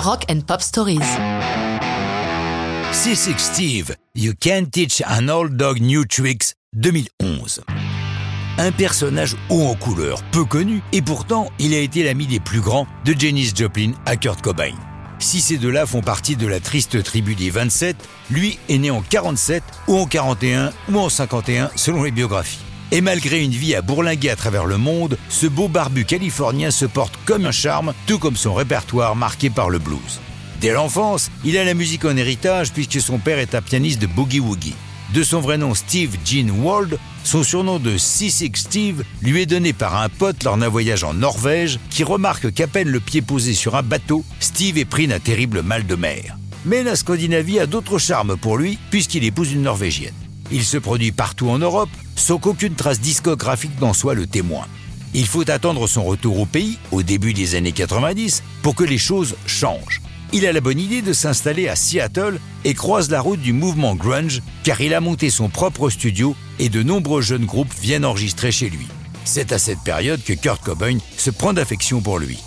Rock and Pop Stories. C6 Steve, You Can't Teach an Old Dog New Tricks, 2011. Un personnage haut en couleur, peu connu, et pourtant il a été l'ami des plus grands de Janis Joplin à Kurt Cobain. Si ces deux-là font partie de la triste tribu des 27, lui est né en 47 ou en 41 ou en 51 selon les biographies. Et malgré une vie à bourlinguer à travers le monde, ce beau barbu californien se porte comme un charme, tout comme son répertoire marqué par le blues. Dès l'enfance, il a la musique en héritage puisque son père est un pianiste de boogie-woogie. De son vrai nom Steve Gene Wald, son surnom de C6 Steve lui est donné par un pote lors d'un voyage en Norvège qui remarque qu'à peine le pied posé sur un bateau, Steve est pris d'un terrible mal de mer. Mais la Scandinavie a d'autres charmes pour lui puisqu'il épouse une Norvégienne. Il se produit partout en Europe sans qu'aucune trace discographique n'en soit le témoin. Il faut attendre son retour au pays, au début des années 90, pour que les choses changent. Il a la bonne idée de s'installer à Seattle et croise la route du mouvement grunge car il a monté son propre studio et de nombreux jeunes groupes viennent enregistrer chez lui. C'est à cette période que Kurt Cobain se prend d'affection pour lui.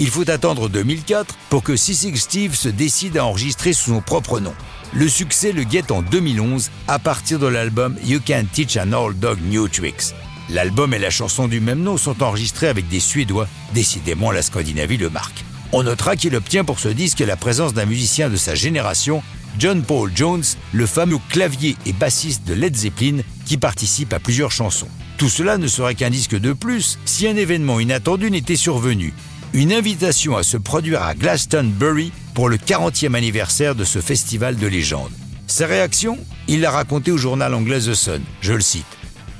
Il faut attendre 2004 pour que Sissy Steve se décide à enregistrer sous son propre nom. Le succès le guette en 2011 à partir de l'album You Can't Teach an Old Dog New Tricks. L'album et la chanson du même nom sont enregistrés avec des Suédois, décidément la Scandinavie le marque. On notera qu'il obtient pour ce disque la présence d'un musicien de sa génération, John Paul Jones, le fameux clavier et bassiste de Led Zeppelin, qui participe à plusieurs chansons. Tout cela ne serait qu'un disque de plus si un événement inattendu n'était survenu. Une invitation à se produire à Glastonbury pour le 40e anniversaire de ce festival de légende. Sa réaction Il l'a raconté au journal anglais The Sun, je le cite.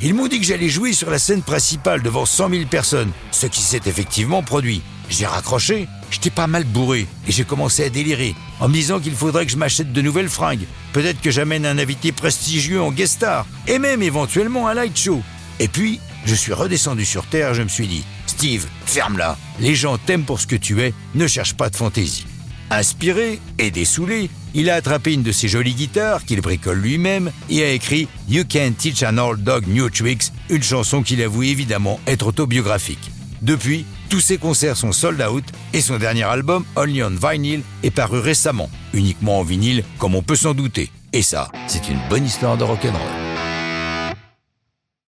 Ils m'ont dit que j'allais jouer sur la scène principale devant 100 000 personnes, ce qui s'est effectivement produit. J'ai raccroché, j'étais pas mal bourré et j'ai commencé à délirer en me disant qu'il faudrait que je m'achète de nouvelles fringues. Peut-être que j'amène un invité prestigieux en guest star et même éventuellement un light show. Et puis, je suis redescendu sur terre je me suis dit Steve, ferme-la. Les gens t'aiment pour ce que tu es, ne cherche pas de fantaisie. Inspiré et dessoulé, il a attrapé une de ses jolies guitares qu'il bricole lui-même et a écrit You Can't Teach an Old Dog New Tricks, une chanson qu'il avoue évidemment être autobiographique. Depuis, tous ses concerts sont sold out et son dernier album, Only on Vinyl, est paru récemment, uniquement en vinyle comme on peut s'en douter. Et ça, c'est une bonne histoire de rock'n'roll.